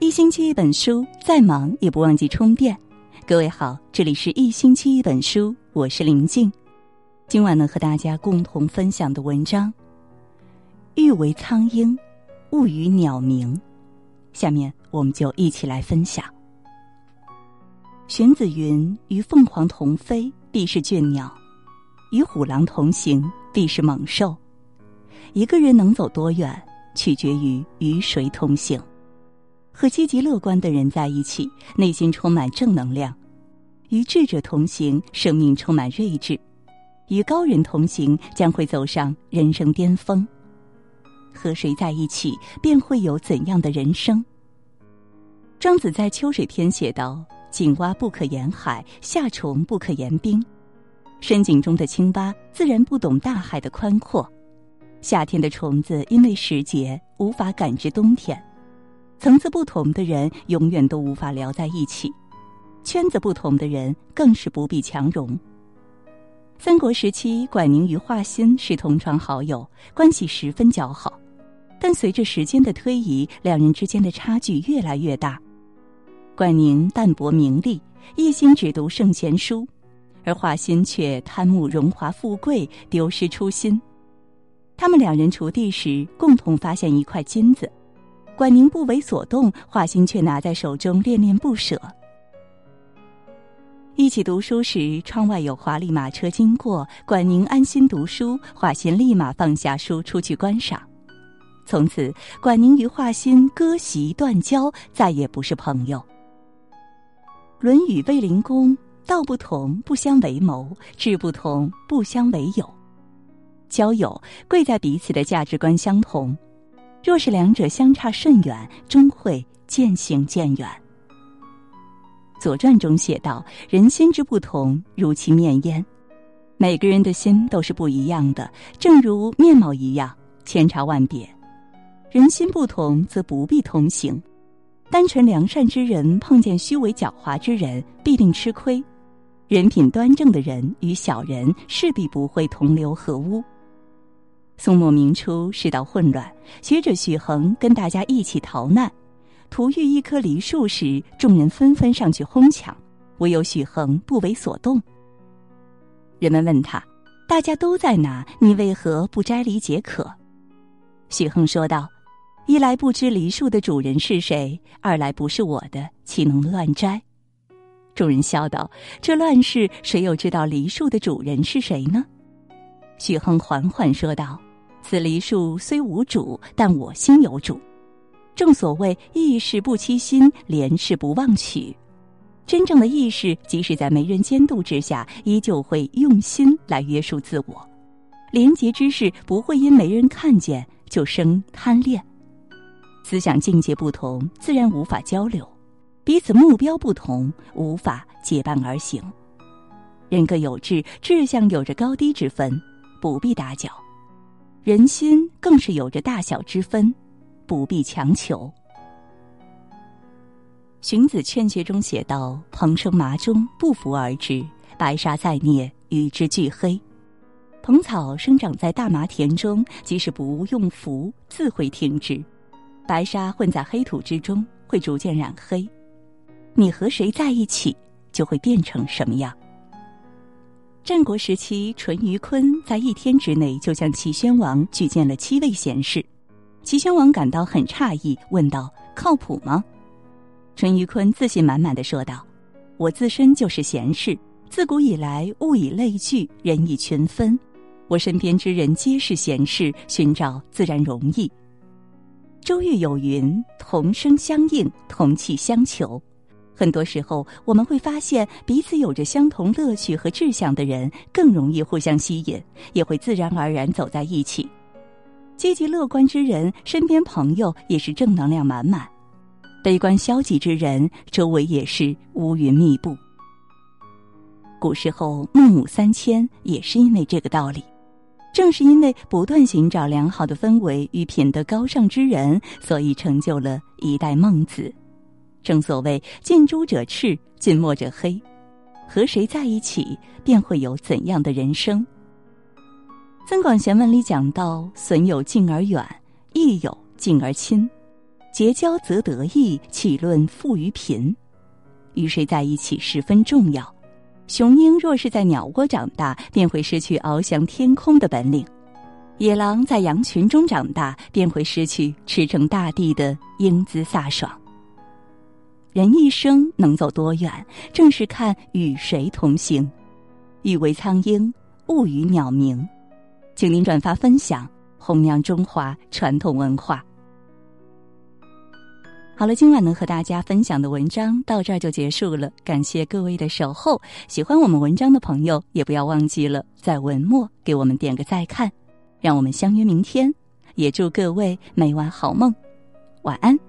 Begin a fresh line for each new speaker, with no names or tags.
一星期一本书，再忙也不忘记充电。各位好，这里是一星期一本书，我是林静。今晚呢，和大家共同分享的文章《欲为苍鹰，勿与鸟鸣》。下面我们就一起来分享。荀子云：“与凤凰同飞，必是倦鸟；与虎狼同行，必是猛兽。”一个人能走多远，取决于与谁同行。和积极乐观的人在一起，内心充满正能量；与智者同行，生命充满睿智；与高人同行，将会走上人生巅峰。和谁在一起，便会有怎样的人生。庄子在《秋水篇》写道：“井蛙不可言海，夏虫不可言冰。”深井中的青蛙自然不懂大海的宽阔，夏天的虫子因为时节无法感知冬天。层次不同的人永远都无法聊在一起，圈子不同的人更是不必强融。三国时期，管宁与华歆是同窗好友，关系十分交好。但随着时间的推移，两人之间的差距越来越大。管宁淡泊名利，一心只读圣贤书，而华歆却贪慕荣华富贵，丢失初心。他们两人锄地时，共同发现一块金子。管宁不为所动，华歆却拿在手中恋恋不舍。一起读书时，窗外有华丽马车经过，管宁安心读书，华歆立马放下书出去观赏。从此，管宁与华歆割席断交，再也不是朋友。《论语·卫灵公》：道不同，不相为谋；志不同，不相为友。交友贵在彼此的价值观相同。若是两者相差甚远，终会渐行渐远。《左传》中写道：“人心之不同，如其面焉。”每个人的心都是不一样的，正如面貌一样，千差万别。人心不同，则不必同行。单纯良善之人碰见虚伪狡猾之人，必定吃亏；人品端正的人与小人，势必不会同流合污。宋末明初，世道混乱，学者许衡跟大家一起逃难，途遇一棵梨树时，众人纷纷上去哄抢，唯有许衡不为所动。人们问他：“大家都在哪，你为何不摘梨解渴？”许衡说道：“一来不知梨树的主人是谁，二来不是我的，岂能乱摘？”众人笑道：“这乱世，谁又知道梨树的主人是谁呢？”许衡缓缓说道。此梨树虽无主，但我心有主。正所谓义士不欺心，廉士不忘取。真正的义士，即使在没人监督之下，依旧会用心来约束自我；廉洁之事不会因没人看见就生贪恋。思想境界不同，自然无法交流；彼此目标不同，无法结伴而行。人各有志，志向有着高低之分，不必打搅。人心更是有着大小之分，不必强求。荀子劝学中写道：“蓬生麻中，不服而至；白沙在涅，与之俱黑。”蓬草生长在大麻田中，即使不用扶，自会停止；白沙混在黑土之中，会逐渐染黑。你和谁在一起，就会变成什么样。战国时期，淳于髡在一天之内就向齐宣王举荐了七位贤士。齐宣王感到很诧异，问道：“靠谱吗？”淳于髡自信满满的说道：“我自身就是贤士，自古以来物以类聚，人以群分。我身边之人皆是贤士，寻找自然容易。”周瑜有云：“同声相应，同气相求。”很多时候，我们会发现，彼此有着相同乐趣和志向的人，更容易互相吸引，也会自然而然走在一起。积极乐观之人，身边朋友也是正能量满满；悲观消极之人，周围也是乌云密布。古时候孟母三迁也是因为这个道理。正是因为不断寻找良好的氛围与品德高尚之人，所以成就了一代孟子。正所谓近朱者赤，近墨者黑，和谁在一起，便会有怎样的人生。《增广贤文》里讲到：“损有近而远，益有近而亲。”结交则得意，岂论富于贫？与谁在一起十分重要。雄鹰若是在鸟窝长大，便会失去翱翔天空的本领；野狼在羊群中长大，便会失去驰骋大地的英姿飒爽。人一生能走多远，正是看与谁同行。欲为苍鹰，勿与鸟鸣。请您转发分享，弘扬中华传统文化。好了，今晚能和大家分享的文章到这儿就结束了。感谢各位的守候，喜欢我们文章的朋友也不要忘记了在文末给我们点个再看。让我们相约明天，也祝各位每晚好梦，晚安。